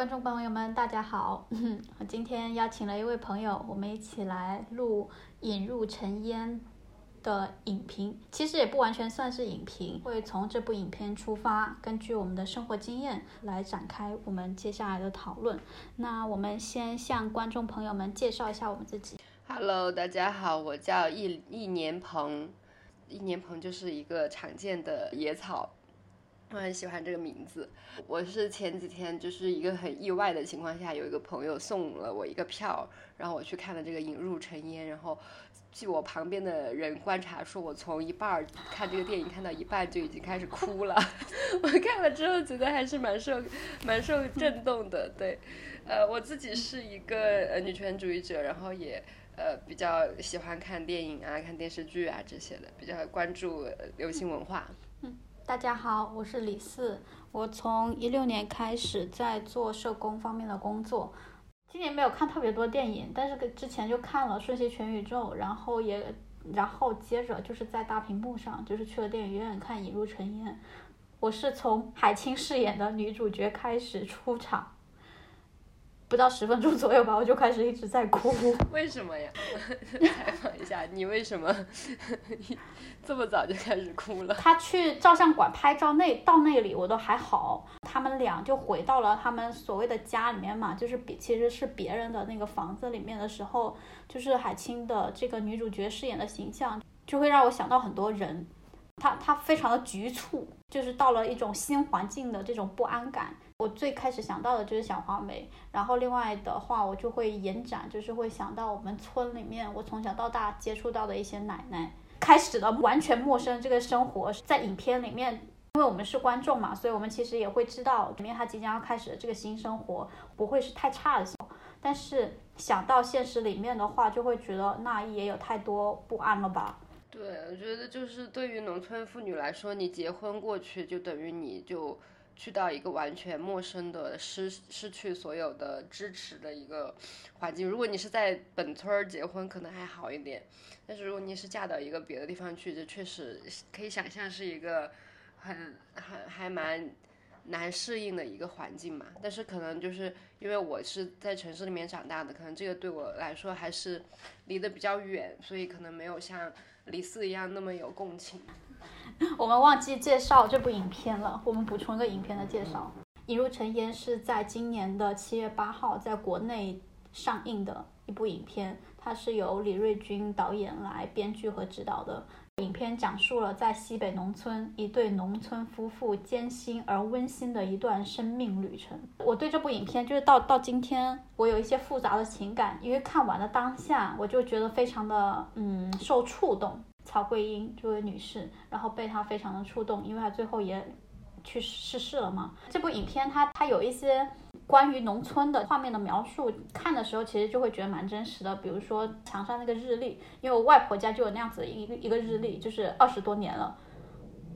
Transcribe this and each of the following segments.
观众朋友们，大家好！我今天邀请了一位朋友，我们一起来录《引入尘烟》的影评。其实也不完全算是影评，会从这部影片出发，根据我们的生活经验来展开我们接下来的讨论。那我们先向观众朋友们介绍一下我们自己。Hello，大家好，我叫一一年鹏，一年鹏就是一个常见的野草。我很喜欢这个名字。我是前几天就是一个很意外的情况下，有一个朋友送了我一个票，然后我去看了这个《引入尘烟》。然后，据我旁边的人观察说，我从一半看这个电影看到一半就已经开始哭了。我看了之后觉得还是蛮受蛮受震动的。对，呃，我自己是一个呃女权主义者，然后也呃比较喜欢看电影啊、看电视剧啊这些的，比较关注流行文化。大家好，我是李四。我从一六年开始在做社工方面的工作。今年没有看特别多电影，但是之前就看了《瞬息全宇宙》，然后也，然后接着就是在大屏幕上，就是去了电影院看《引入尘烟》。我是从海清饰演的女主角开始出场。不到十分钟左右吧，我就开始一直在哭。为什么呀？采访一下，你为什么 这么早就开始哭了？他去照相馆拍照那到那里我都还好，他们俩就回到了他们所谓的家里面嘛，就是别其实是别人的那个房子里面的时候，就是海清的这个女主角饰演的形象，就会让我想到很多人。她她非常的局促，就是到了一种新环境的这种不安感。我最开始想到的就是小花梅，然后另外的话我就会延展，就是会想到我们村里面我从小到大接触到的一些奶奶，开始了完全陌生这个生活。在影片里面，因为我们是观众嘛，所以我们其实也会知道里面他即将要开始的这个新生活不会是太差的。但是想到现实里面的话，就会觉得那也有太多不安了吧。对，我觉得就是对于农村妇女来说，你结婚过去就等于你就。去到一个完全陌生的、失失去所有的支持的一个环境。如果你是在本村儿结婚，可能还好一点。但是如果你是嫁到一个别的地方去，这确实可以想象是一个很、很还蛮难适应的一个环境嘛。但是可能就是因为我是在城市里面长大的，可能这个对我来说还是离得比较远，所以可能没有像李四一样那么有共情。我们忘记介绍这部影片了，我们补充一个影片的介绍。《引入尘烟》是在今年的七月八号在国内上映的一部影片，它是由李瑞军导演来编剧和指导的。影片讲述了在西北农村一对农村夫妇艰辛而温馨的一段生命旅程。我对这部影片就是到到今天，我有一些复杂的情感，因为看完了当下，我就觉得非常的嗯受触动。曹桂英这位女士，然后被她非常的触动，因为她最后也去逝世了嘛。这部影片它它有一些关于农村的画面的描述，看的时候其实就会觉得蛮真实的。比如说墙上那个日历，因为我外婆家就有那样子一个一个日历，就是二十多年了，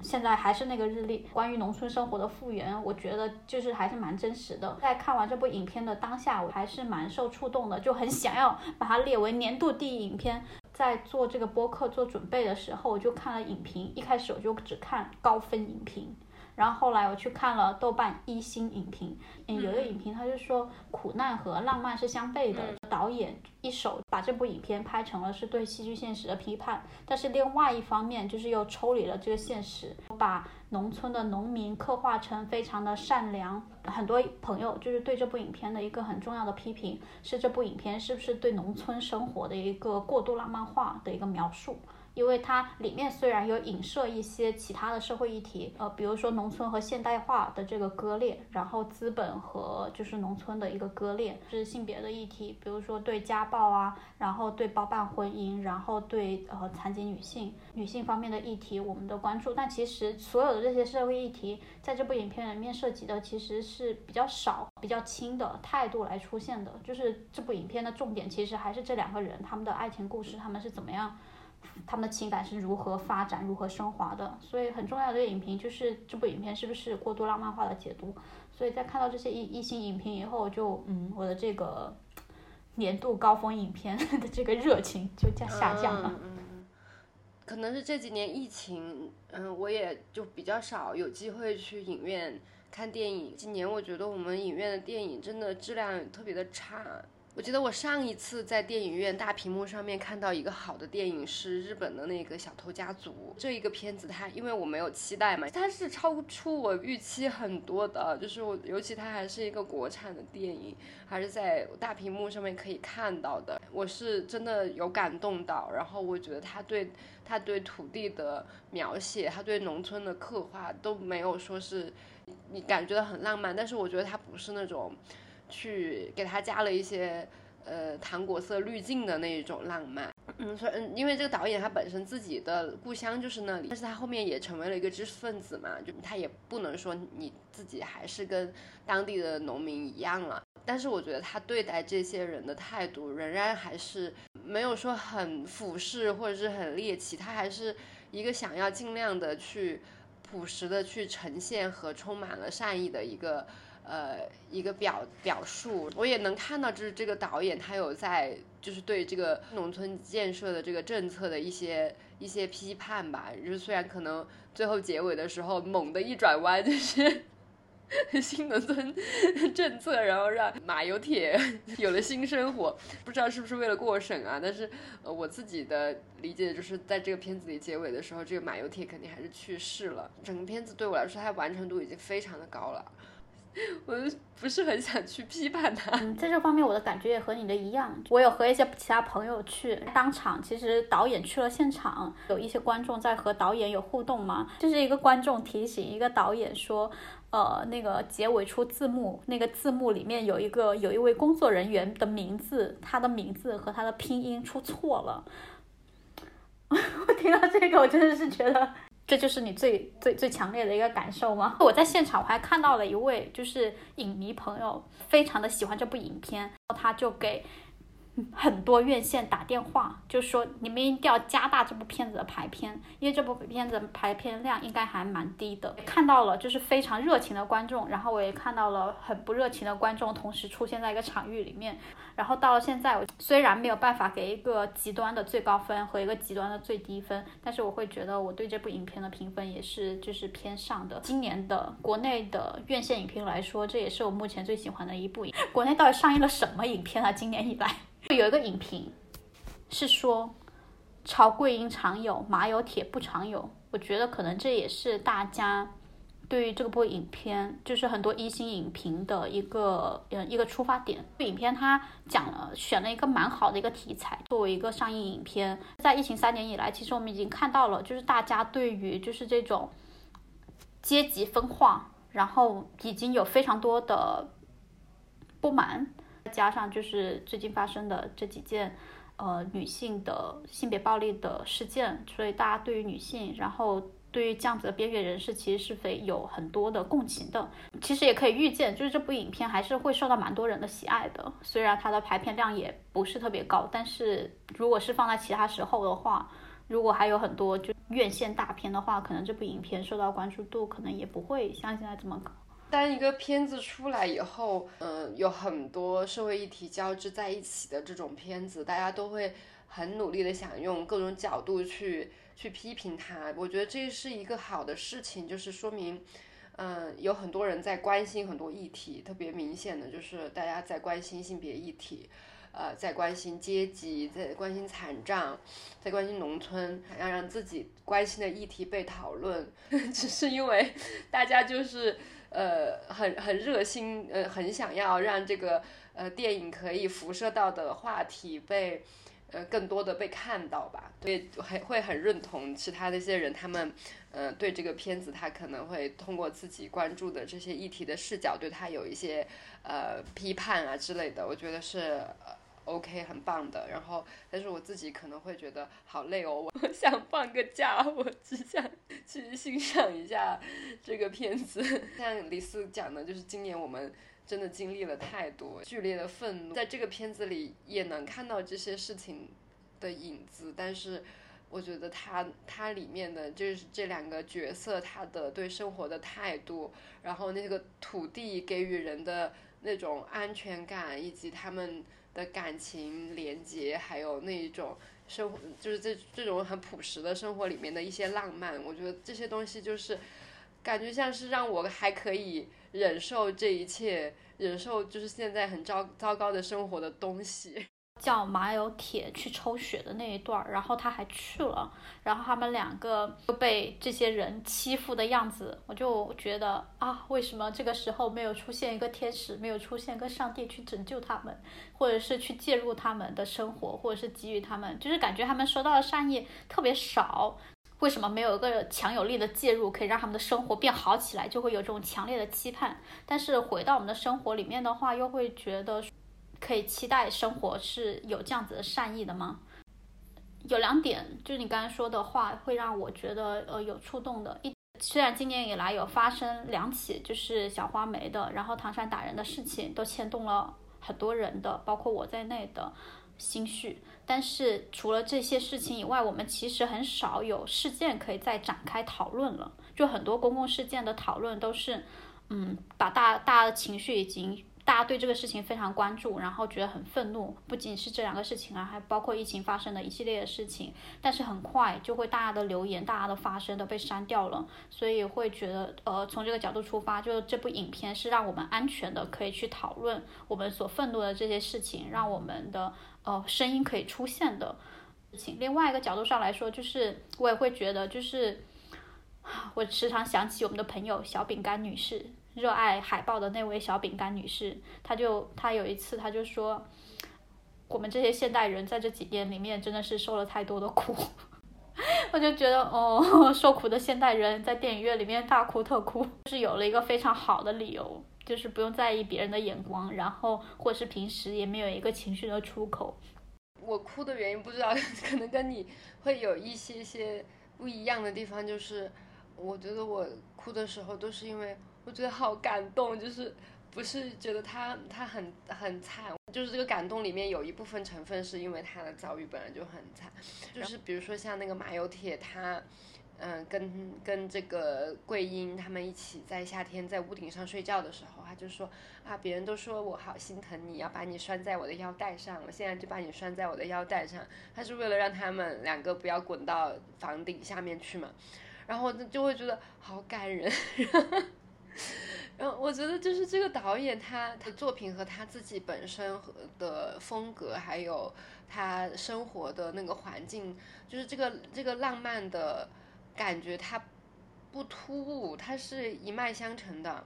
现在还是那个日历。关于农村生活的复原，我觉得就是还是蛮真实的。在看完这部影片的当下，我还是蛮受触动的，就很想要把它列为年度第一影片。在做这个播客做准备的时候，我就看了影评。一开始我就只看高分影评，然后后来我去看了豆瓣一星影评。嗯，有的影评他就说苦难和浪漫是相悖的。导演一手把这部影片拍成了是对戏剧现实的批判，但是另外一方面就是又抽离了这个现实，把。农村的农民刻画成非常的善良，很多朋友就是对这部影片的一个很重要的批评是这部影片是不是对农村生活的一个过度浪漫化的一个描述。因为它里面虽然有影射一些其他的社会议题，呃，比如说农村和现代化的这个割裂，然后资本和就是农村的一个割裂，就是性别的议题，比如说对家暴啊，然后对包办婚姻，然后对呃残疾女性女性方面的议题，我们的关注。但其实所有的这些社会议题，在这部影片里面涉及的其实是比较少、比较轻的态度来出现的。就是这部影片的重点其实还是这两个人他们的爱情故事，他们是怎么样。他们的情感是如何发展、如何升华的？所以很重要的一个影评就是这部影片是不是过度浪漫化的解读？所以在看到这些一一星影评以后，就嗯，我的这个年度高峰影片的这个热情就降下降了。嗯，可能是这几年疫情，嗯，我也就比较少有机会去影院。看电影。今年我觉得我们影院的电影真的质量特别的差。我记得我上一次在电影院大屏幕上面看到一个好的电影是日本的那个《小偷家族》这一个片子，它因为我没有期待嘛，它是超出我预期很多的，就是我尤其它还是一个国产的电影，还是在大屏幕上面可以看到的，我是真的有感动到。然后我觉得他对他对土地的描写，他对农村的刻画都没有说是你感觉到很浪漫，但是我觉得他不是那种。去给他加了一些呃糖果色滤镜的那一种浪漫，嗯，所以嗯，因为这个导演他本身自己的故乡就是那里，但是他后面也成为了一个知识分子嘛，就他也不能说你自己还是跟当地的农民一样了，但是我觉得他对待这些人的态度仍然还是没有说很俯视或者是很猎奇，他还是一个想要尽量的去朴实的去呈现和充满了善意的一个。呃，一个表表述，我也能看到，就是这个导演他有在，就是对这个农村建设的这个政策的一些一些批判吧。就是虽然可能最后结尾的时候猛的一转弯，就是 新农村政策，然后让马有铁 有了新生活，不知道是不是为了过审啊？但是呃，我自己的理解就是在这个片子里结尾的时候，这个马有铁肯定还是去世了。整个片子对我来说，它完成度已经非常的高了。我不是很想去批判他。嗯，在这方面我的感觉也和你的一样。我有和一些其他朋友去当场，其实导演去了现场，有一些观众在和导演有互动嘛。就是一个观众提醒一个导演说，呃，那个结尾出字幕，那个字幕里面有一个有一位工作人员的名字，他的名字和他的拼音出错了。我听到这个，我真的是觉得。这就是你最最最强烈的一个感受吗？我在现场我还看到了一位就是影迷朋友，非常的喜欢这部影片，他就给。很多院线打电话，就说你们一定要加大这部片子的排片，因为这部片子排片量应该还蛮低的。看到了就是非常热情的观众，然后我也看到了很不热情的观众同时出现在一个场域里面。然后到了现在，我虽然没有办法给一个极端的最高分和一个极端的最低分，但是我会觉得我对这部影片的评分也是就是偏上的。今年的国内的院线影评来说，这也是我目前最喜欢的一部影。国内到底上映了什么影片啊？今年以来？有一个影评是说，曹贵英常有，马有铁不常有。我觉得可能这也是大家对于这部影片，就是很多一星影评的一个呃一个出发点。影片它讲了选了一个蛮好的一个题材，作为一个上映影片，在疫情三年以来，其实我们已经看到了，就是大家对于就是这种阶级分化，然后已经有非常多的不满。加上就是最近发生的这几件，呃，女性的性别暴力的事件，所以大家对于女性，然后对于这样子的边缘人士，其实是非有很多的共情的。其实也可以预见，就是这部影片还是会受到蛮多人的喜爱的。虽然它的排片量也不是特别高，但是如果是放在其他时候的话，如果还有很多就院线大片的话，可能这部影片受到关注度可能也不会像现在这么高。当一个片子出来以后，嗯，有很多社会议题交织在一起的这种片子，大家都会很努力的想用各种角度去去批评它。我觉得这是一个好的事情，就是说明，嗯，有很多人在关心很多议题，特别明显的就是大家在关心性别议题，呃，在关心阶级，在关心残障，在关心农村，要让自己关心的议题被讨论，只是因为大家就是。呃，很很热心，呃，很想要让这个呃电影可以辐射到的话题被呃更多的被看到吧，对，很会很认同其他的一些人，他们呃对这个片子，他可能会通过自己关注的这些议题的视角，对他有一些呃批判啊之类的，我觉得是。OK，很棒的。然后，但是我自己可能会觉得好累哦。我想放个假，我只想去欣赏一下这个片子。像李四讲的，就是今年我们真的经历了太多剧烈的愤怒，在这个片子里也能看到这些事情的影子。但是，我觉得它它里面的就是这两个角色，他的对生活的态度，然后那个土地给予人的那种安全感，以及他们。的感情连接，还有那一种生活，就是这这种很朴实的生活里面的一些浪漫，我觉得这些东西就是感觉像是让我还可以忍受这一切，忍受就是现在很糟糟糕的生活的东西。叫马有铁去抽血的那一段儿，然后他还去了，然后他们两个就被这些人欺负的样子，我就觉得啊，为什么这个时候没有出现一个天使，没有出现一个上帝去拯救他们，或者是去介入他们的生活，或者是给予他们，就是感觉他们收到的善意特别少。为什么没有一个强有力的介入，可以让他们的生活变好起来，就会有这种强烈的期盼。但是回到我们的生活里面的话，又会觉得。可以期待生活是有这样子的善意的吗？有两点，就是你刚才说的话，会让我觉得呃有触动的。一虽然今年以来有发生两起就是小花梅的，然后唐山打人的事情，都牵动了很多人的，包括我在内的心绪。但是除了这些事情以外，我们其实很少有事件可以再展开讨论了。就很多公共事件的讨论都是，嗯，把大大家的情绪已经。大家对这个事情非常关注，然后觉得很愤怒。不仅是这两个事情啊，还包括疫情发生的一系列的事情。但是很快就会大家的留言、大家的发声都被删掉了，所以会觉得，呃，从这个角度出发，就这部影片是让我们安全的，可以去讨论我们所愤怒的这些事情，让我们的呃声音可以出现的事情。另外一个角度上来说，就是我也会觉得，就是我时常想起我们的朋友小饼干女士。热爱海报的那位小饼干女士，她就她有一次，她就说，我们这些现代人在这几年里面真的是受了太多的苦，我就觉得哦，受苦的现代人在电影院里面大哭特哭，是有了一个非常好的理由，就是不用在意别人的眼光，然后或是平时也没有一个情绪的出口。我哭的原因不知道，可能跟你会有一些些不一样的地方，就是我觉得我哭的时候都是因为。我觉得好感动，就是不是觉得他他很很惨，就是这个感动里面有一部分成分是因为他的遭遇本来就很惨，就是比如说像那个马有铁，他嗯跟跟这个桂英他们一起在夏天在屋顶上睡觉的时候，他就说啊，别人都说我好心疼你，要把你拴在我的腰带上，我现在就把你拴在我的腰带上，他是为了让他们两个不要滚到房顶下面去嘛，然后就会觉得好感人。然后我觉得就是这个导演他的作品和他自己本身和的风格，还有他生活的那个环境，就是这个这个浪漫的感觉，它不突兀，它是一脉相承的。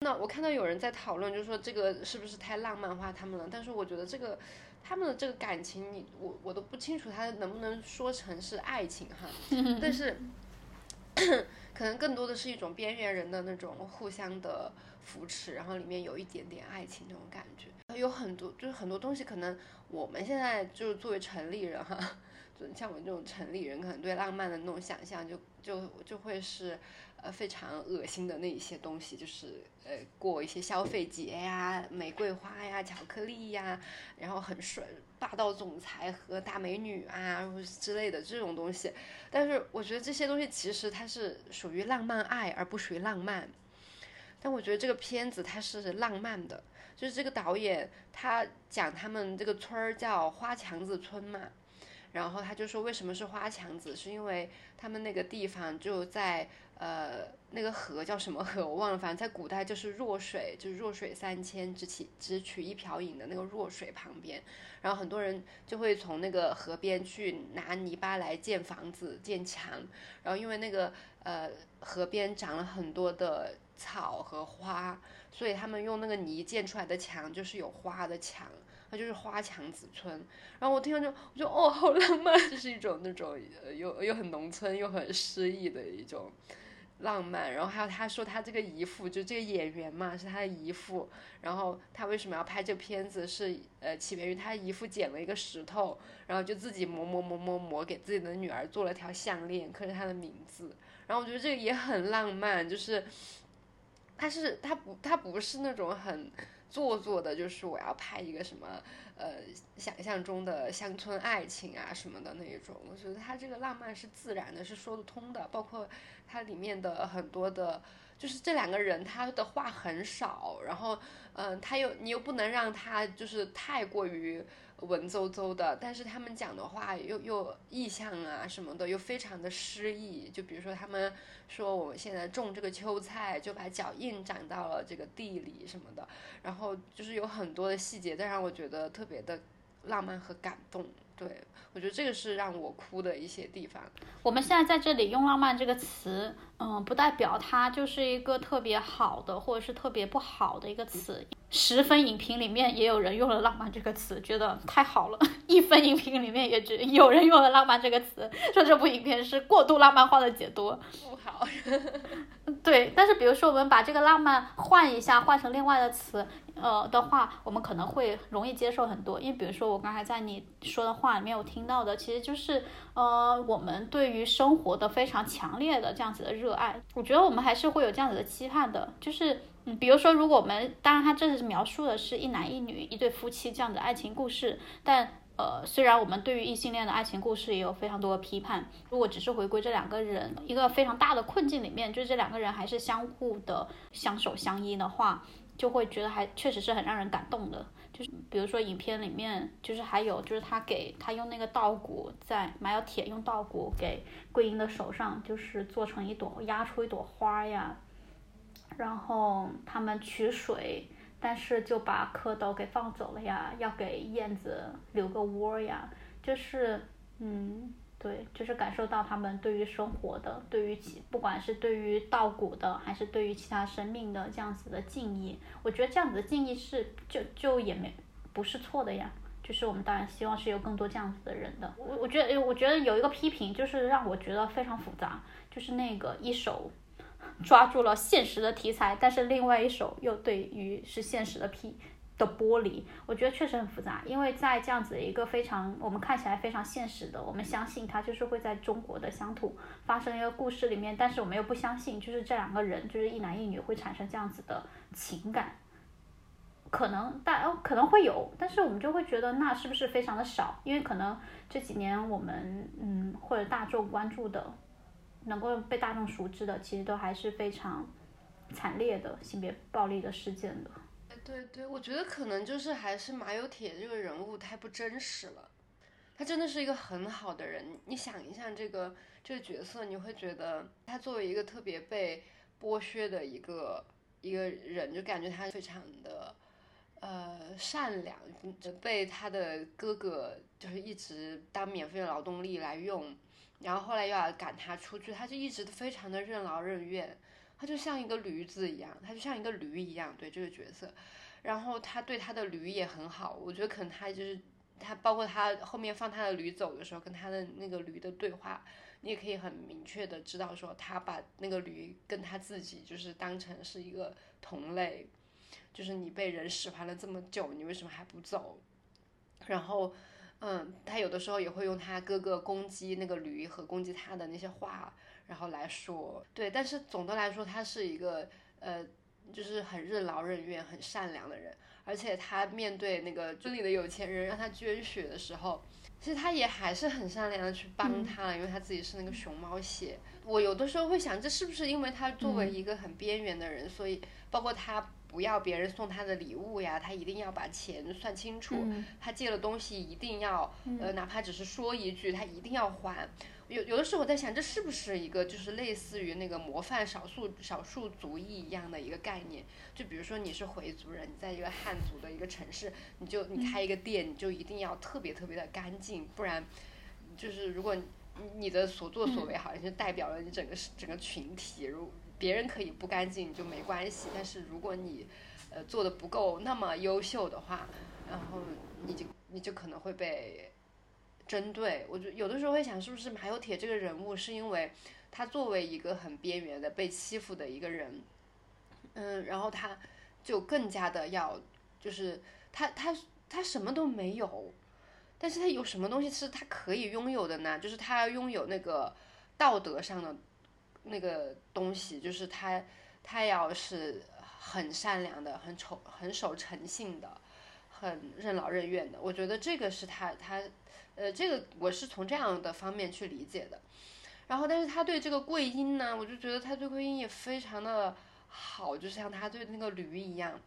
那我看到有人在讨论，就是说这个是不是太浪漫化他们了？但是我觉得这个他们的这个感情，你我我都不清楚他能不能说成是爱情哈，但是。可能更多的是一种边缘人的那种互相的扶持，然后里面有一点点爱情那种感觉。有很多就是很多东西，可能我们现在就是作为城里人哈，就像我这种城里人，可能对浪漫的那种想象就就就会是。呃，非常恶心的那一些东西，就是呃，过一些消费节呀，玫瑰花呀，巧克力呀，然后很顺，霸道总裁和大美女啊之类的这种东西。但是我觉得这些东西其实它是属于浪漫爱，而不属于浪漫。但我觉得这个片子它是浪漫的，就是这个导演他讲他们这个村儿叫花墙子村嘛，然后他就说为什么是花墙子，是因为他们那个地方就在。呃，那个河叫什么河我忘了，反正在古代就是弱水，就是弱水三千，只取只取一瓢饮的那个弱水旁边，然后很多人就会从那个河边去拿泥巴来建房子、建墙，然后因为那个呃河边长了很多的草和花，所以他们用那个泥建出来的墙就是有花的墙，它就是花墙子村。然后我听了就我就哦，好浪漫，就是一种那种又又很农村又很诗意的一种。浪漫，然后还有他说他这个姨父就这个演员嘛是他的姨父，然后他为什么要拍这片子是呃起源于他姨父捡了一个石头，然后就自己磨磨磨磨磨给自己的女儿做了条项链，刻着他的名字，然后我觉得这个也很浪漫，就是他是他不他不是那种很做作的，就是我要拍一个什么。呃，想象中的乡村爱情啊什么的那一种，我觉得他这个浪漫是自然的，是说得通的。包括它里面的很多的就是这两个人他的话很少，然后嗯，他又你又不能让他就是太过于。文绉绉的，但是他们讲的话又又意象啊什么的又非常的诗意。就比如说他们说我们现在种这个秋菜，就把脚印长到了这个地里什么的，然后就是有很多的细节，都让我觉得特别的浪漫和感动。对我觉得这个是让我哭的一些地方。我们现在在这里用“浪漫”这个词，嗯，不代表它就是一个特别好的或者是特别不好的一个词。十分影评里面也有人用了“浪漫”这个词，觉得太好了。一分影评里面也只有人用了“浪漫”这个词，说这部影片是过度浪漫化的解读。不好。对，但是比如说我们把这个浪漫换一下，换成另外的词，呃的话，我们可能会容易接受很多。因为比如说我刚才在你说的话里面有听到的，其实就是呃我们对于生活的非常强烈的这样子的热爱。我觉得我们还是会有这样子的期盼的，就是。嗯，比如说，如果我们当然他这是描述的是一男一女一对夫妻这样的爱情故事，但呃，虽然我们对于异性恋的爱情故事也有非常多的批判，如果只是回归这两个人一个非常大的困境里面，就是这两个人还是相互的相守相依的话，就会觉得还确实是很让人感动的。就是比如说影片里面，就是还有就是他给他用那个稻谷在埋有铁，用稻谷给桂英的手上，就是做成一朵压出一朵花呀。然后他们取水，但是就把蝌蚪给放走了呀，要给燕子留个窝呀，就是，嗯，对，就是感受到他们对于生活的，对于其不管是对于稻谷的，还是对于其他生命的这样子的敬意，我觉得这样子的敬意是就就也没不是错的呀，就是我们当然希望是有更多这样子的人的。我我觉得我觉得有一个批评就是让我觉得非常复杂，就是那个一手。抓住了现实的题材，但是另外一手又对于是现实的批的剥离，我觉得确实很复杂。因为在这样子一个非常我们看起来非常现实的，我们相信它就是会在中国的乡土发生一个故事里面，但是我们又不相信，就是这两个人就是一男一女会产生这样子的情感，可能大可能会有，但是我们就会觉得那是不是非常的少？因为可能这几年我们嗯或者大众关注的。能够被大众熟知的，其实都还是非常惨烈的性别暴力的事件的。对对，我觉得可能就是还是马有铁这个人物太不真实了。他真的是一个很好的人，你想一下这个这个角色，你会觉得他作为一个特别被剥削的一个一个人，就感觉他非常的呃善良，被他的哥哥就是一直当免费的劳动力来用。然后后来又要赶他出去，他就一直非常的任劳任怨，他就像一个驴子一样，他就像一个驴一样，对这个角色。然后他对他的驴也很好，我觉得可能他就是他，包括他后面放他的驴走的时候，跟他的那个驴的对话，你也可以很明确的知道说，他把那个驴跟他自己就是当成是一个同类，就是你被人使唤了这么久，你为什么还不走？然后。嗯，他有的时候也会用他哥哥攻击那个驴和攻击他的那些话，然后来说，对，但是总的来说，他是一个呃，就是很任劳任怨、很善良的人，而且他面对那个村里的有钱人让他捐血的时候，其实他也还是很善良的去帮他了，因为他自己是那个熊猫血。我有的时候会想，这是不是因为他作为一个很边缘的人，所以包括他。不要别人送他的礼物呀，他一定要把钱算清楚。他借了东西一定要，呃，哪怕只是说一句，他一定要还。有有的时候我在想，这是不是一个就是类似于那个模范少数少数族裔一样的一个概念？就比如说你是回族人，你在一个汉族的一个城市，你就你开一个店，你就一定要特别特别的干净，不然就是如果你的所作所为好像就代表了你整个整个群体，如。别人可以不干净就没关系，但是如果你，呃，做的不够那么优秀的话，然后你就你就可能会被针对。我就有的时候会想，是不是马有铁这个人物是因为他作为一个很边缘的被欺负的一个人，嗯，然后他就更加的要，就是他他他什么都没有，但是他有什么东西是他可以拥有的呢？就是他要拥有那个道德上的。那个东西就是他，他要是很善良的，很守很守诚信的，很任劳任怨的。我觉得这个是他他，呃，这个我是从这样的方面去理解的。然后，但是他对这个桂英呢，我就觉得他对桂英也非常的好，就像他对那个驴一样。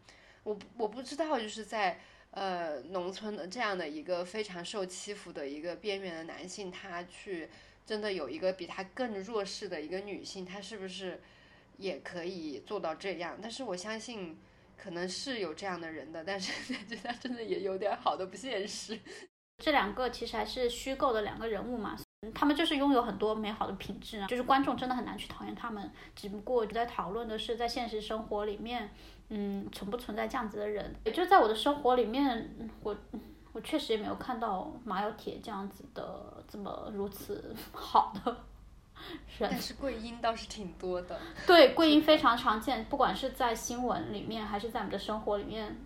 我我不知道，就是在呃农村的这样的一个非常受欺负的一个边缘的男性，他去真的有一个比他更弱势的一个女性，他是不是也可以做到这样？但是我相信可能是有这样的人的，但是 觉得他真的也有点好的不现实。这两个其实还是虚构的两个人物嘛，他们就是拥有很多美好的品质啊，就是观众真的很难去讨厌他们。只不过在讨论的是在现实生活里面。嗯，存不存在这样子的人？也就在我的生活里面，我我确实也没有看到马有铁这样子的这么如此好的人。但是桂英倒是挺多的。对，桂英非常常见，不管是在新闻里面，还是在我们的生活里面。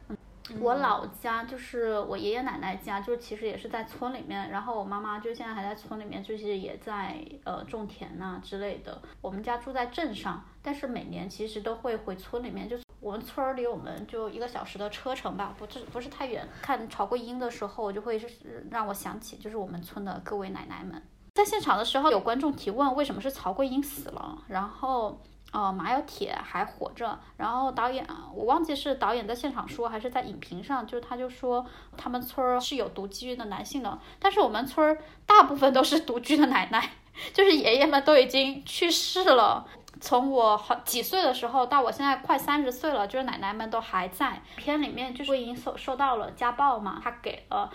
我老家就是我爷爷奶奶家，就是其实也是在村里面。然后我妈妈就现在还在村里面，就是也在呃种田呐之类的。我们家住在镇上，但是每年其实都会回村里面，就是。我们村儿离我们就一个小时的车程吧，不是不是太远。看曹桂英的时候，就会让我想起就是我们村的各位奶奶们。在现场的时候，有观众提问为什么是曹桂英死了，然后呃马有铁还活着。然后导演我忘记是导演在现场说还是在影评上，就是他就说他们村儿是有独居的男性的，但是我们村儿大部分都是独居的奶奶，就是爷爷们都已经去世了。从我好几岁的时候到我现在快三十岁了，就是奶奶们都还在。片里面就是已经受受到了家暴嘛，她给了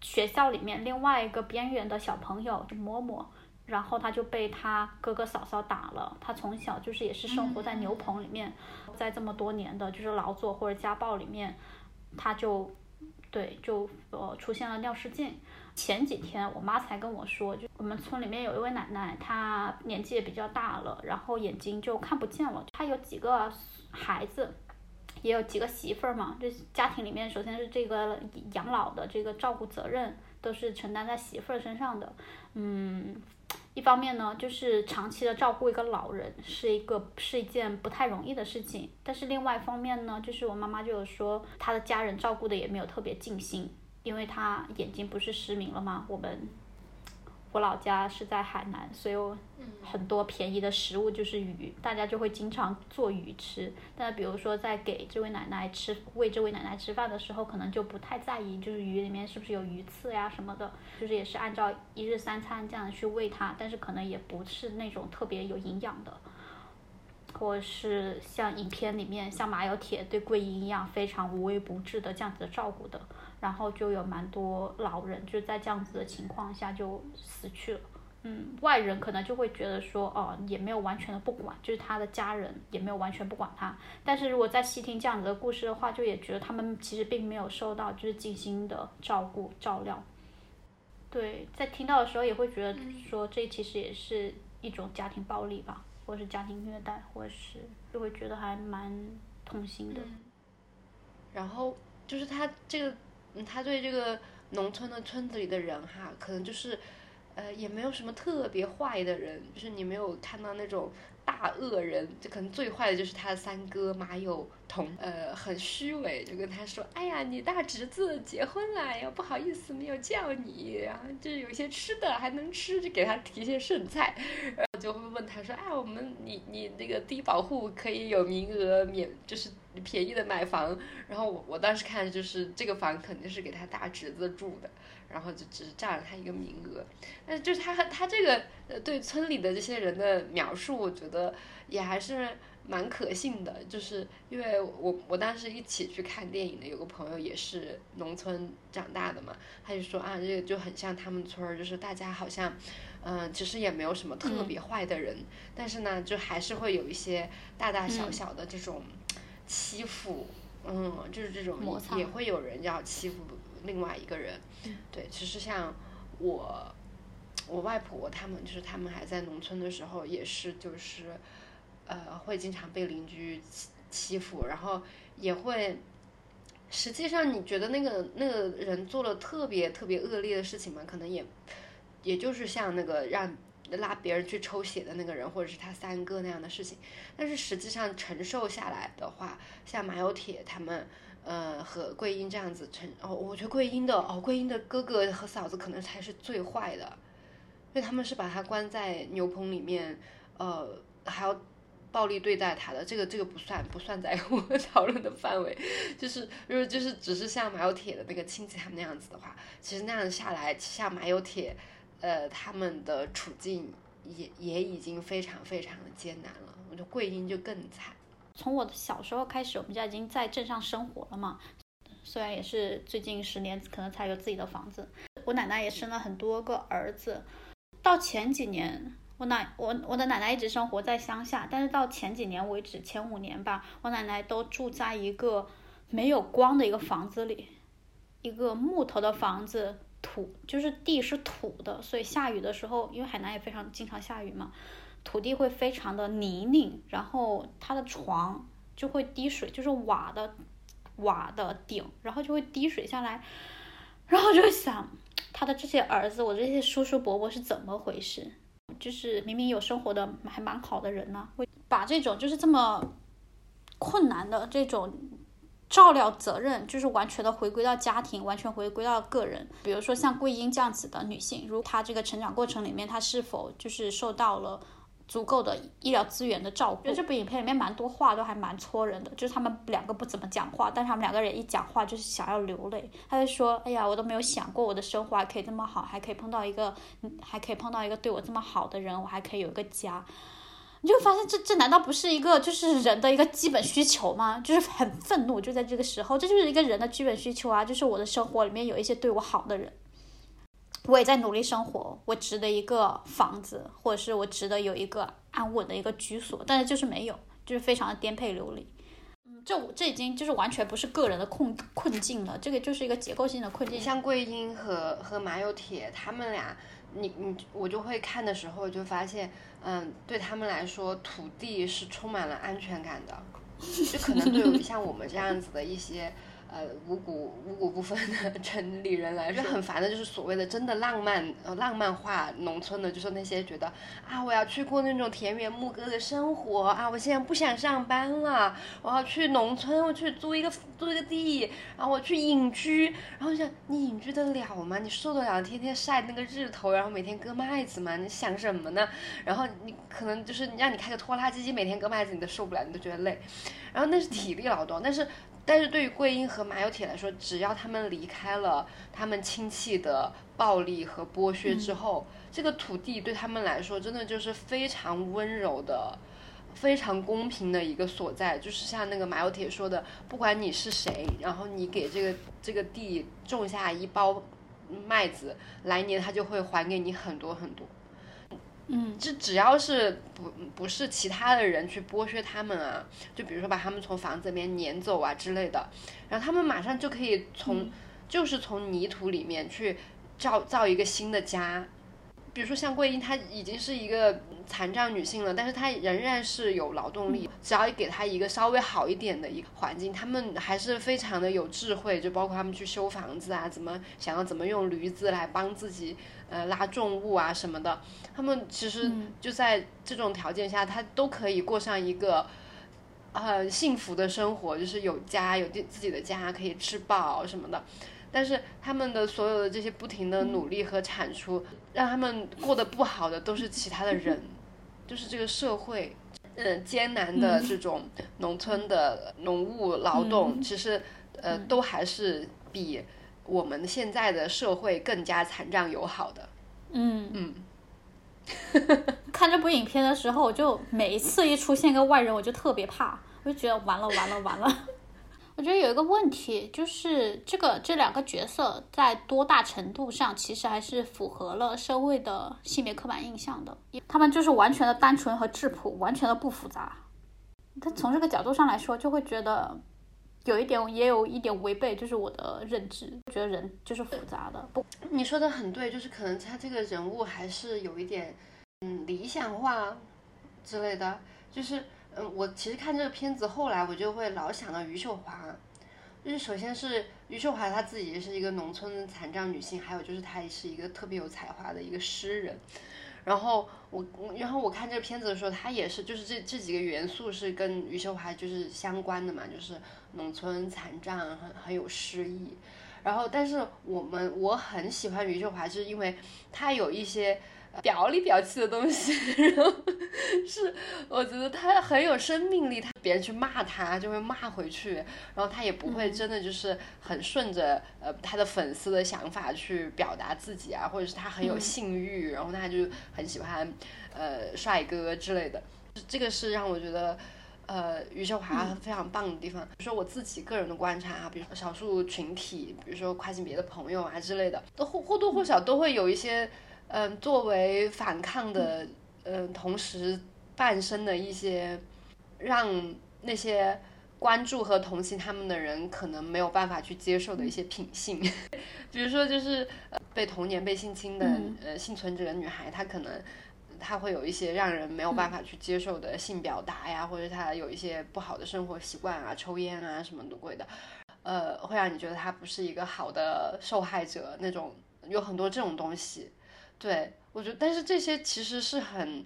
学校里面另外一个边缘的小朋友就嬷嬷，然后他就被他哥哥嫂嫂打了。他从小就是也是生活在牛棚里面，在这么多年的就是劳作或者家暴里面，他就对就呃出现了尿失禁。前几天我妈才跟我说，就我们村里面有一位奶奶，她年纪也比较大了，然后眼睛就看不见了。她有几个孩子，也有几个媳妇儿嘛。这家庭里面，首先是这个养老的这个照顾责任都是承担在媳妇儿身上的。嗯，一方面呢，就是长期的照顾一个老人是一个是一件不太容易的事情。但是另外一方面呢，就是我妈妈就有说，她的家人照顾的也没有特别尽心。因为她眼睛不是失明了吗？我们我老家是在海南，所以我很多便宜的食物就是鱼，大家就会经常做鱼吃。但比如说在给这位奶奶吃喂这位奶奶吃饭的时候，可能就不太在意，就是鱼里面是不是有鱼刺呀什么的，就是也是按照一日三餐这样去喂它，但是可能也不是那种特别有营养的，或是像影片里面像马有铁对桂英一样非常无微不至的这样子的照顾的。然后就有蛮多老人就在这样子的情况下就死去了，嗯，外人可能就会觉得说，哦，也没有完全的不管，就是他的家人也没有完全不管他。但是如果再细听这样子的故事的话，就也觉得他们其实并没有受到就是精心的照顾照料。对，在听到的时候也会觉得说，这其实也是一种家庭暴力吧，或是家庭虐待，或是就会觉得还蛮痛心的。然后就是他这个。他对这个农村的村子里的人哈，可能就是，呃，也没有什么特别坏的人，就是你没有看到那种大恶人，就可能最坏的就是他的三哥马有同，呃，很虚伪，就跟他说，哎呀，你大侄子结婚了呀，不好意思没有叫你，然后就是有些吃的还能吃，就给他提一些剩菜，然后就会问他说，哎，我们你你那个低保户可以有名额免，就是。便宜的买房，然后我我当时看就是这个房肯定是给他大侄子住的，然后就只是占了他一个名额，但是就是他他这个呃对村里的这些人的描述，我觉得也还是蛮可信的，就是因为我我当时一起去看电影的有个朋友也是农村长大的嘛，他就说啊这个就很像他们村儿，就是大家好像嗯其实也没有什么特别坏的人，但是呢就还是会有一些大大小小的这种。欺负，嗯，就是这种也会有人要欺负另外一个人，对，其实像我，我外婆他们，就是他们还在农村的时候，也是就是，呃，会经常被邻居欺欺负，然后也会，实际上你觉得那个那个人做了特别特别恶劣的事情吗？可能也，也就是像那个让。拉别人去抽血的那个人，或者是他三哥那样的事情，但是实际上承受下来的话，像马有铁他们，呃，和桂英这样子成，哦，我觉得桂英的哦，桂英的哥哥和嫂子可能才是最坏的，因为他们是把他关在牛棚里面，呃，还要暴力对待他的，这个这个不算不算在 我讨论的范围。就是如果就是只是像马有铁的那个亲戚他们那样子的话，其实那样下来，像马有铁，呃，他们的处境也也已经非常非常的艰难了。我觉得桂英就更惨。从我小时候开始，我们家已经在镇上生活了嘛。虽然也是最近十年可能才有自己的房子，我奶奶也生了很多个儿子。到前几年，我奶我我的奶奶一直生活在乡下，但是到前几年为止，前五年吧，我奶奶都住在一个没有光的一个房子里，一个木头的房子，土就是地是土的，所以下雨的时候，因为海南也非常经常下雨嘛，土地会非常的泥泞，然后他的床就会滴水，就是瓦的。瓦的顶，然后就会滴水下来，然后就想他的这些儿子，我这些叔叔伯伯是怎么回事？就是明明有生活的还蛮好的人呢，会把这种就是这么困难的这种照料责任，就是完全的回归到家庭，完全回归到个人。比如说像桂英这样子的女性，如她这个成长过程里面，她是否就是受到了？足够的医疗资源的照顾。就这部影片里面蛮多话都还蛮戳人的，就是他们两个不怎么讲话，但是他们两个人一讲话就是想要流泪。他就说：“哎呀，我都没有想过我的生活还可以这么好，还可以碰到一个，还可以碰到一个对我这么好的人，我还可以有一个家。”你就发现这这难道不是一个就是人的一个基本需求吗？就是很愤怒，就在这个时候，这就是一个人的基本需求啊！就是我的生活里面有一些对我好的人。我也在努力生活，我值得一个房子，或者是我值得有一个安稳的一个居所，但是就是没有，就是非常的颠沛流离。嗯，这这已经就是完全不是个人的困困境了，这个就是一个结构性的困境。像桂英和和马有铁他们俩，你你我就会看的时候就发现，嗯，对他们来说，土地是充满了安全感的，就可能对像我们这样子的一些。呃，五谷五谷不分的 城里人来说，很烦的，就是所谓的真的浪漫呃浪漫化农村的，就是那些觉得啊，我要去过那种田园牧歌的生活啊，我现在不想上班了，我要去农村，我去租一个租一个地，然后我去隐居，然后想你隐居得了吗？你受得了天天晒那个日头，然后每天割麦子吗？你想什么呢？然后你可能就是让你开个拖拉机每天割麦子，你都受不了，你都觉得累，然后那是体力劳动，但是。但是对于桂英和马有铁来说，只要他们离开了他们亲戚的暴力和剥削之后，这个土地对他们来说真的就是非常温柔的、非常公平的一个所在。就是像那个马有铁说的，不管你是谁，然后你给这个这个地种下一包麦子，来年他就会还给你很多很多。嗯，这只要是不不是其他的人去剥削他们啊，就比如说把他们从房子里面撵走啊之类的，然后他们马上就可以从就是从泥土里面去造造一个新的家。比如说像桂英，她已经是一个残障女性了，但是她仍然是有劳动力。只要给她一个稍微好一点的一个环境，她们还是非常的有智慧。就包括她们去修房子啊，怎么想要怎么用驴子来帮自己呃拉重物啊什么的，她们其实就在这种条件下，她都可以过上一个很幸福的生活，就是有家有自己的家，可以吃饱什么的。但是他们的所有的这些不停的努力和产出，让他们过得不好的都是其他的人，就是这个社会，嗯，艰难的这种农村的农务劳动，其实呃都还是比我们现在的社会更加残障友好的。嗯嗯，看这部影片的时候，我就每一次一出现一个外人，我就特别怕，我就觉得完了完了完了。我觉得有一个问题，就是这个这两个角色在多大程度上其实还是符合了社会的性别刻板印象的。他们就是完全的单纯和质朴，完全的不复杂。他从这个角度上来说，就会觉得有一点，也有一点违背，就是我的认知，觉得人就是复杂的。不，你说的很对，就是可能他这个人物还是有一点，嗯，理想化之类的，就是。嗯，我其实看这个片子，后来我就会老想到余秀华，就是首先是余秀华她自己是一个农村残障女性，还有就是她也是一个特别有才华的一个诗人。然后我，然后我看这个片子的时候，她也是，就是这这几个元素是跟余秀华就是相关的嘛，就是农村残障很很有诗意。然后，但是我们我很喜欢余秀华，是因为她有一些表里表气的东西，然后是我觉得他很有生命力。他别人去骂他，就会骂回去，然后他也不会真的就是很顺着呃他的粉丝的想法去表达自己啊，或者是他很有性欲，然后他就很喜欢呃帅哥之类的。这个是让我觉得。呃，余秀华非常棒的地方，比如说我自己个人的观察啊，比如说少数群体，比如说跨性别的朋友啊之类的，都或或多或少都会有一些，嗯，作为反抗的，嗯，同时伴生的一些，让那些关注和同情他们的人可能没有办法去接受的一些品性，比如说就是被童年被性侵的呃幸存者女孩，她可能。她会有一些让人没有办法去接受的性表达呀，或者她有一些不好的生活习惯啊，抽烟啊什么的鬼的，呃，会让你觉得他不是一个好的受害者那种，有很多这种东西。对我觉得，但是这些其实是很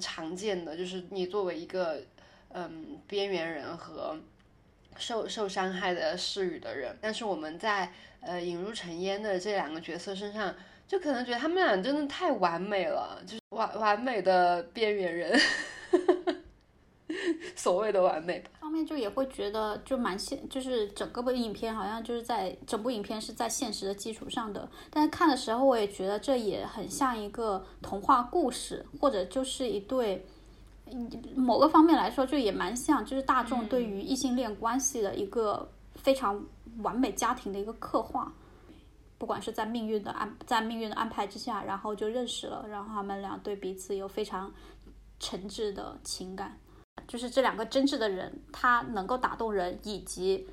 常见的，就是你作为一个嗯边缘人和受受伤害的施语的人，但是我们在呃引入尘烟的这两个角色身上。就可能觉得他们俩真的太完美了，就是完完美的边缘人，所谓的完美吧。方面就也会觉得就蛮现，就是整个部影片好像就是在整部影片是在现实的基础上的。但是看的时候，我也觉得这也很像一个童话故事，或者就是一对，某个方面来说就也蛮像，就是大众对于异性恋关系的一个非常完美家庭的一个刻画。不管是在命运的安，在命运的安排之下，然后就认识了，然后他们俩对彼此有非常诚挚的情感，就是这两个真挚的人，他能够打动人，以及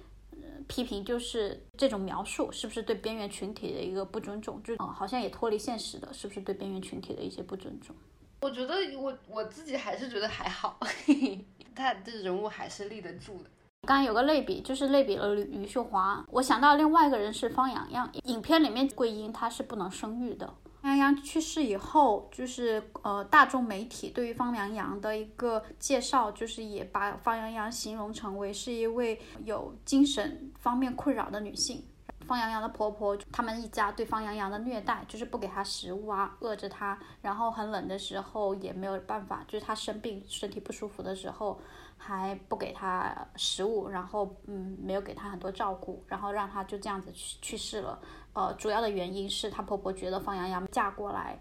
批评就是这种描述是不是对边缘群体的一个不尊重，就好像也脱离现实的，是不是对边缘群体的一些不尊重？我觉得我我自己还是觉得还好，他这人物还是立得住的。刚刚有个类比，就是类比了余秀华。我想到另外一个人是方洋洋。影片里面桂英她是不能生育的。方洋洋去世以后，就是呃大众媒体对于方洋洋的一个介绍，就是也把方洋洋形容成为是一位有精神方面困扰的女性。方洋洋的婆婆，他们一家对方洋洋的虐待，就是不给她食物啊，饿着她，然后很冷的时候也没有办法，就是她生病身体不舒服的时候。还不给他食物，然后嗯，没有给他很多照顾，然后让他就这样子去去世了。呃，主要的原因是她婆婆觉得方洋洋嫁过来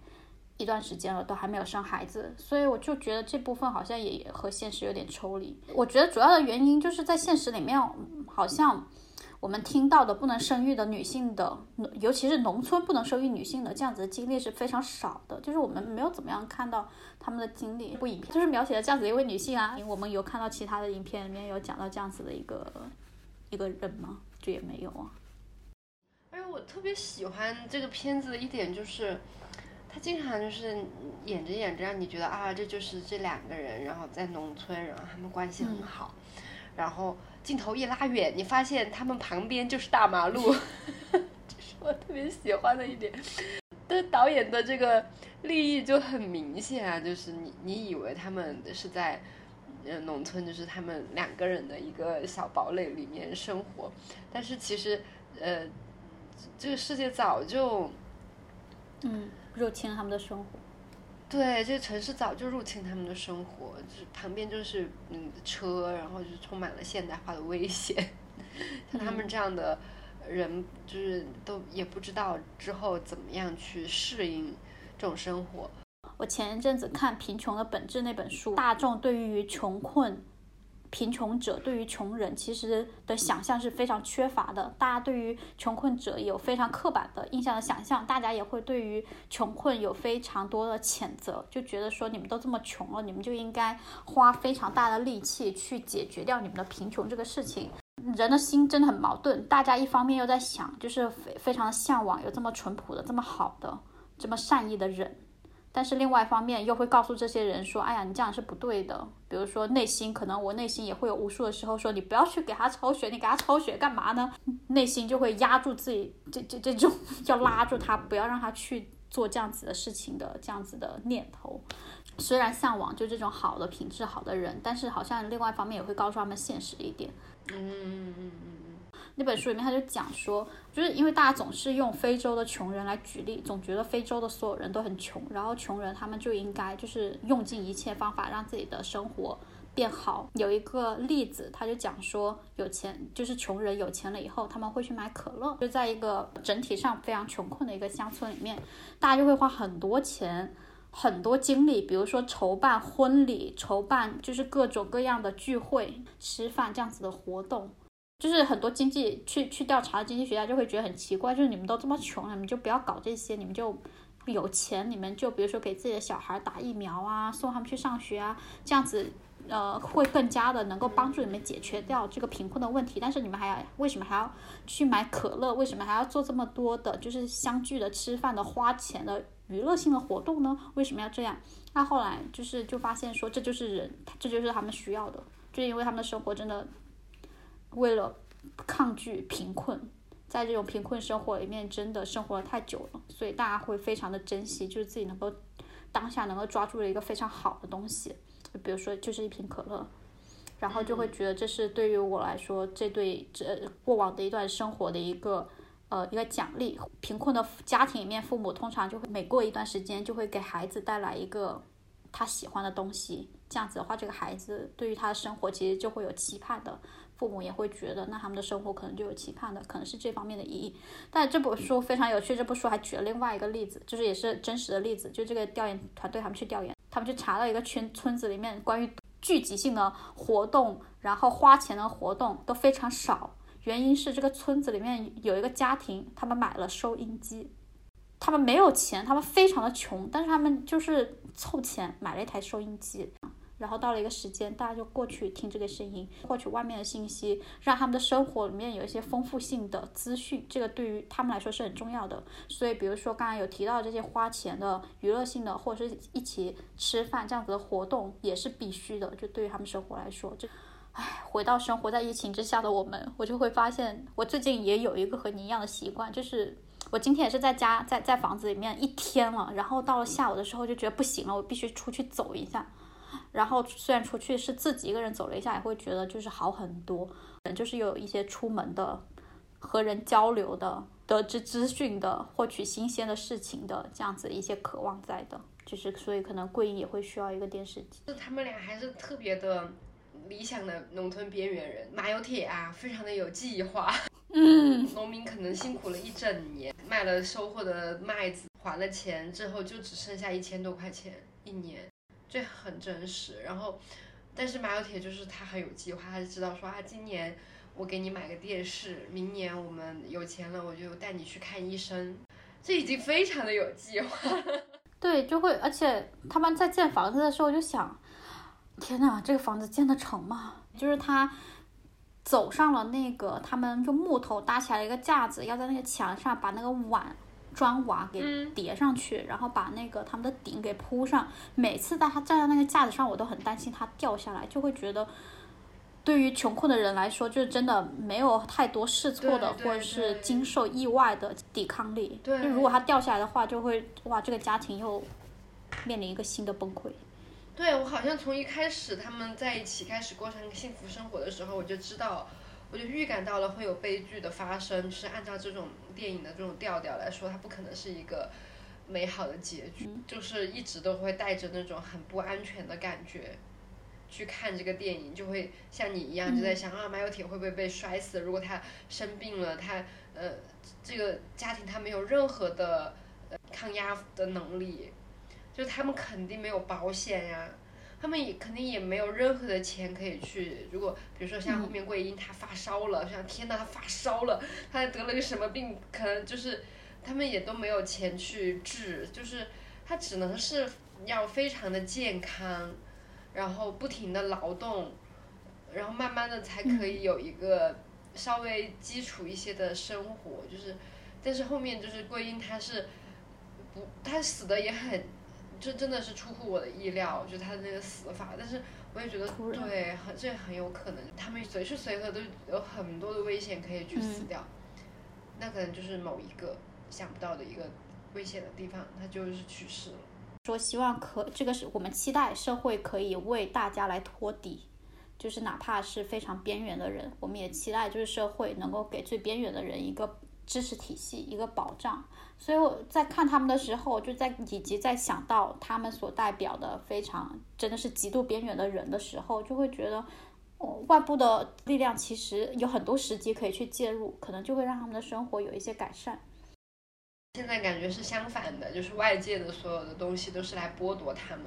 一段时间了，都还没有生孩子，所以我就觉得这部分好像也和现实有点抽离。我觉得主要的原因就是在现实里面，好像。我们听到的不能生育的女性的，尤其是农村不能生育女性的这样子的经历是非常少的，就是我们没有怎么样看到他们的经历。一部影片就是描写了这样子一位女性啊，我们有看到其他的影片里面有讲到这样子的一个一个人吗？就也没有啊。而且我特别喜欢这个片子的一点就是，他经常就是演着演着让你觉得啊，这就是这两个人，然后在农村，然后他们关系很好，然后。镜头一拉远，你发现他们旁边就是大马路，这是我特别喜欢的一点。但导演的这个利益就很明显啊，就是你你以为他们是在呃农村，就是他们两个人的一个小堡垒里面生活，但是其实呃这个世界早就嗯入侵了他们的生活。对，这个城市早就入侵他们的生活，就是旁边就是嗯车，然后就是充满了现代化的危险。像他们这样的人，就是都也不知道之后怎么样去适应这种生活。我前一阵子看《贫穷的本质》那本书，大众对于穷困。贫穷者对于穷人其实的想象是非常缺乏的，大家对于穷困者有非常刻板的印象的想象，大家也会对于穷困有非常多的谴责，就觉得说你们都这么穷了，你们就应该花非常大的力气去解决掉你们的贫穷这个事情。人的心真的很矛盾，大家一方面又在想，就是非非常的向往有这么淳朴的、这么好的、这么善意的人。但是另外一方面又会告诉这些人说：“哎呀，你这样是不对的。”比如说内心可能我内心也会有无数的时候说：“你不要去给他抽血，你给他抽血干嘛呢？”内心就会压住自己，这这这种要拉住他，不要让他去做这样子的事情的这样子的念头。虽然向往就这种好的品质好的人，但是好像另外一方面也会告诉他们现实一点。嗯嗯嗯嗯。那本书里面他就讲说，就是因为大家总是用非洲的穷人来举例，总觉得非洲的所有人都很穷，然后穷人他们就应该就是用尽一切方法让自己的生活变好。有一个例子，他就讲说，有钱就是穷人有钱了以后，他们会去买可乐，就在一个整体上非常穷困的一个乡村里面，大家就会花很多钱。很多精力，比如说筹办婚礼、筹办就是各种各样的聚会、吃饭这样子的活动，就是很多经济去去调查的经济学家就会觉得很奇怪，就是你们都这么穷了，你们就不要搞这些，你们就有钱，你们就比如说给自己的小孩打疫苗啊，送他们去上学啊，这样子呃会更加的能够帮助你们解决掉这个贫困的问题。但是你们还要为什么还要去买可乐？为什么还要做这么多的，就是相聚的吃饭的花钱的？娱乐性的活动呢？为什么要这样？那后来就是就发现说，这就是人，这就是他们需要的，就是因为他们的生活真的为了抗拒贫困，在这种贫困生活里面真的生活了太久了，所以大家会非常的珍惜，就是自己能够当下能够抓住了一个非常好的东西，比如说就是一瓶可乐，然后就会觉得这是对于我来说，这对这过往的一段生活的一个。呃，一个奖励，贫困的家庭里面，父母通常就会每过一段时间就会给孩子带来一个他喜欢的东西，这样子的话，这个孩子对于他的生活其实就会有期盼的，父母也会觉得那他们的生活可能就有期盼的，可能是这方面的意义。但这本书非常有趣，这部书还举了另外一个例子，就是也是真实的例子，就这个调研团队他们去调研，他们去查到一个村村子里面关于聚集性的活动，然后花钱的活动都非常少。原因是这个村子里面有一个家庭，他们买了收音机，他们没有钱，他们非常的穷，但是他们就是凑钱买了一台收音机，然后到了一个时间，大家就过去听这个声音，获取外面的信息，让他们的生活里面有一些丰富性的资讯，这个对于他们来说是很重要的。所以，比如说刚才有提到这些花钱的、娱乐性的，或者是一起吃饭这样子的活动，也是必须的，就对于他们生活来说，这。唉，回到生活在疫情之下的我们，我就会发现，我最近也有一个和你一样的习惯，就是我今天也是在家，在在房子里面一天了，然后到了下午的时候就觉得不行了，我必须出去走一下。然后虽然出去是自己一个人走了一下，也会觉得就是好很多，就是有一些出门的、和人交流的、得知资讯的、获取新鲜的事情的这样子一些渴望在的，就是所以可能桂英也会需要一个电视机。就他们俩还是特别的。理想的农村边缘人，马有铁啊，非常的有计划。嗯，农民可能辛苦了一整年，卖了收获的麦子，还了钱之后，就只剩下一千多块钱一年，这很真实。然后，但是马有铁就是他很有计划，他就知道说啊，今年我给你买个电视，明年我们有钱了，我就带你去看医生，这已经非常的有计划。对，就会，而且他们在建房子的时候就想。天呐，这个房子建得成吗？就是他走上了那个，他们用木头搭起来一个架子，要在那个墙上把那个碗砖瓦给叠上去，然后把那个他们的顶给铺上。每次在他站在那个架子上，我都很担心他掉下来，就会觉得对于穷困的人来说，就是真的没有太多试错的，或者是经受意外的抵抗力。对，就如果他掉下来的话，就会哇，这个家庭又面临一个新的崩溃。对我好像从一开始他们在一起开始过上幸福生活的时候，我就知道，我就预感到了会有悲剧的发生。就是按照这种电影的这种调调来说，它不可能是一个美好的结局。就是一直都会带着那种很不安全的感觉去看这个电影，就会像你一样就在想啊，马有铁会不会被摔死？如果他生病了，他呃这个家庭他没有任何的呃抗压的能力。就他们肯定没有保险呀，他们也肯定也没有任何的钱可以去。如果比如说像后面桂英她发烧了，像天呐她发烧了，她得了个什么病，可能就是他们也都没有钱去治，就是她只能是要非常的健康，然后不停的劳动，然后慢慢的才可以有一个稍微基础一些的生活。就是，但是后面就是桂英她是不，她死的也很。这真的是出乎我的意料，就他的那个死法，但是我也觉得对，很这很有可能，他们随时随刻都有很多的危险可以去死掉，那可能就是某一个想不到的一个危险的地方，他就是去世了。说希望可这个是我们期待社会可以为大家来托底，就是哪怕是非常边缘的人，我们也期待就是社会能够给最边缘的人一个支持体系，一个保障。所以我在看他们的时候，就在以及在想到他们所代表的非常真的是极度边缘的人的时候，就会觉得，哦，外部的力量其实有很多时机可以去介入，可能就会让他们的生活有一些改善。现在感觉是相反的，就是外界的所有的东西都是来剥夺他们，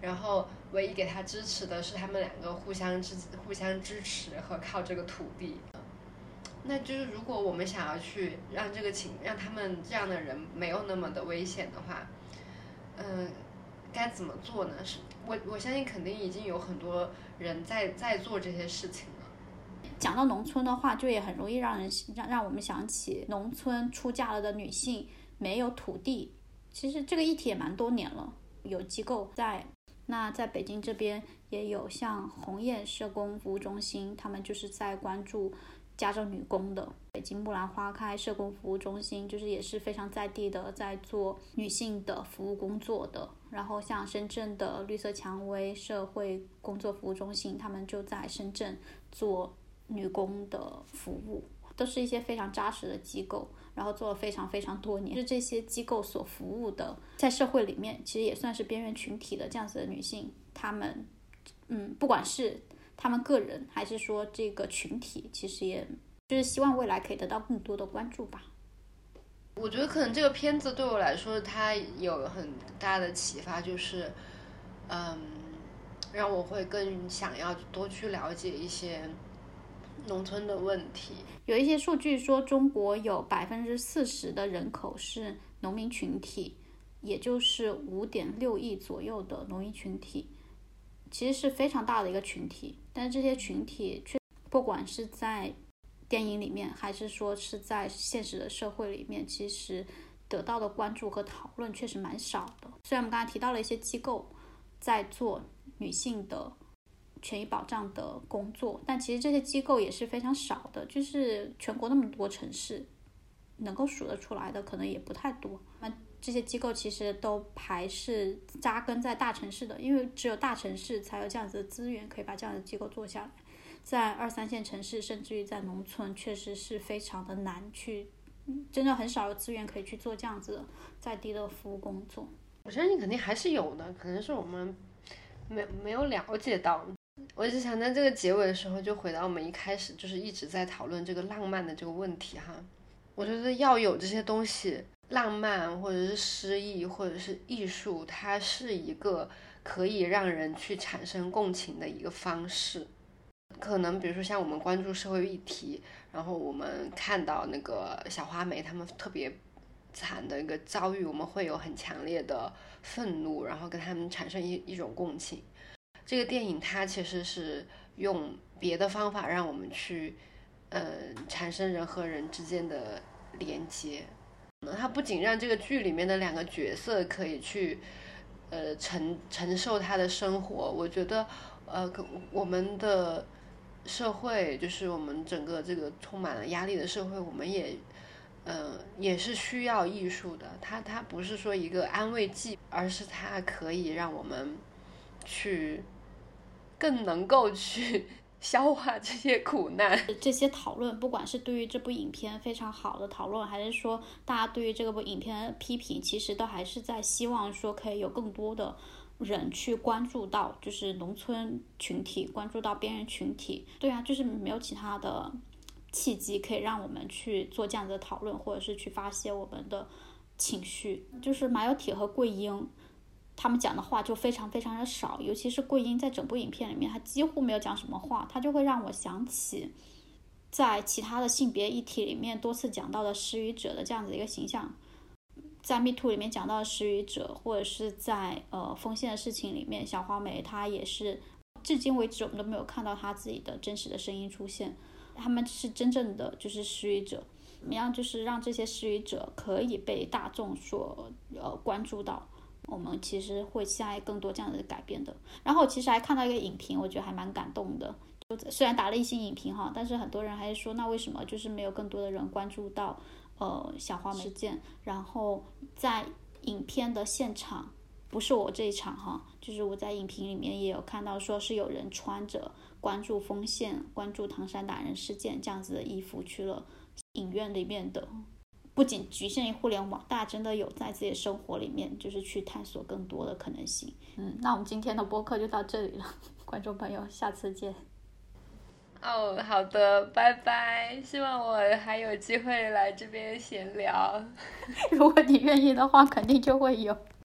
然后唯一给他支持的是他们两个互相支互相支持和靠这个土地。那就是如果我们想要去让这个情让他们这样的人没有那么的危险的话，嗯，该怎么做呢？是我我相信肯定已经有很多人在在做这些事情了。讲到农村的话，就也很容易让人让让我们想起农村出嫁了的女性没有土地。其实这个议题也蛮多年了，有机构在。那在北京这边也有像鸿雁社工服务中心，他们就是在关注。家政女工的北京木兰花开社工服务中心，就是也是非常在地的，在做女性的服务工作的。然后像深圳的绿色蔷薇社会工作服务中心，他们就在深圳做女工的服务，都是一些非常扎实的机构，然后做了非常非常多年。是这些机构所服务的，在社会里面其实也算是边缘群体的这样子的女性，她们，嗯，不管是。他们个人还是说这个群体，其实也就是希望未来可以得到更多的关注吧。我觉得可能这个片子对我来说，它有很大的启发，就是，嗯，让我会更想要多去了解一些农村的问题。有一些数据说，中国有百分之四十的人口是农民群体，也就是五点六亿左右的农民群体。其实是非常大的一个群体，但是这些群体却不管是在电影里面，还是说是在现实的社会里面，其实得到的关注和讨论确实蛮少的。虽然我们刚才提到了一些机构在做女性的权益保障的工作，但其实这些机构也是非常少的。就是全国那么多城市，能够数得出来的可能也不太多。那这些机构其实都还是扎根在大城市的，因为只有大城市才有这样子的资源可以把这样的机构做下来。在二三线城市，甚至于在农村，确实是非常的难去，真的很少有资源可以去做这样子在地的服务工作。我相信肯定还是有的，可能是我们没没有了解到。我一直想在这个结尾的时候，就回到我们一开始就是一直在讨论这个浪漫的这个问题哈。我觉得要有这些东西。浪漫，或者是诗意，或者是艺术，它是一个可以让人去产生共情的一个方式。可能比如说像我们关注社会议题，然后我们看到那个小花梅他们特别惨的一个遭遇，我们会有很强烈的愤怒，然后跟他们产生一一种共情。这个电影它其实是用别的方法让我们去，呃，产生人和人之间的连接。它不仅让这个剧里面的两个角色可以去，呃承承受他的生活，我觉得，呃，我们的社会就是我们整个这个充满了压力的社会，我们也，呃，也是需要艺术的。它它不是说一个安慰剂，而是它可以让我们去更能够去。消化这些苦难，这些讨论，不管是对于这部影片非常好的讨论，还是说大家对于这部影片的批评，其实都还是在希望说可以有更多的人去关注到，就是农村群体，关注到边缘群体。对啊，就是没有其他的契机可以让我们去做这样的讨论，或者是去发泄我们的情绪。就是马有铁和桂英。他们讲的话就非常非常的少，尤其是桂英在整部影片里面，她几乎没有讲什么话，她就会让我想起，在其他的性别议题里面多次讲到的失语者的这样子一个形象，在《Me Too》里面讲到的失语者，或者是在呃丰县的事情里面，小花梅她也是，至今为止我们都没有看到她自己的真实的声音出现，他们是真正的就是失语者，怎么样就是让这些失语者可以被大众所呃关注到。我们其实会期待更多这样的改变的。然后我其实还看到一个影评，我觉得还蛮感动的。就虽然打了一些影评哈，但是很多人还是说，那为什么就是没有更多的人关注到呃小花事件？然后在影片的现场，不是我这一场哈，就是我在影评里面也有看到，说是有人穿着关注丰县、关注唐山打人事件这样子的衣服去了影院里面的。不仅局限于互联网，大家真的有在自己的生活里面，就是去探索更多的可能性。嗯，那我们今天的播客就到这里了，观众朋友，下次见。哦，好的，拜拜。希望我还有机会来这边闲聊。如果你愿意的话，肯定就会有。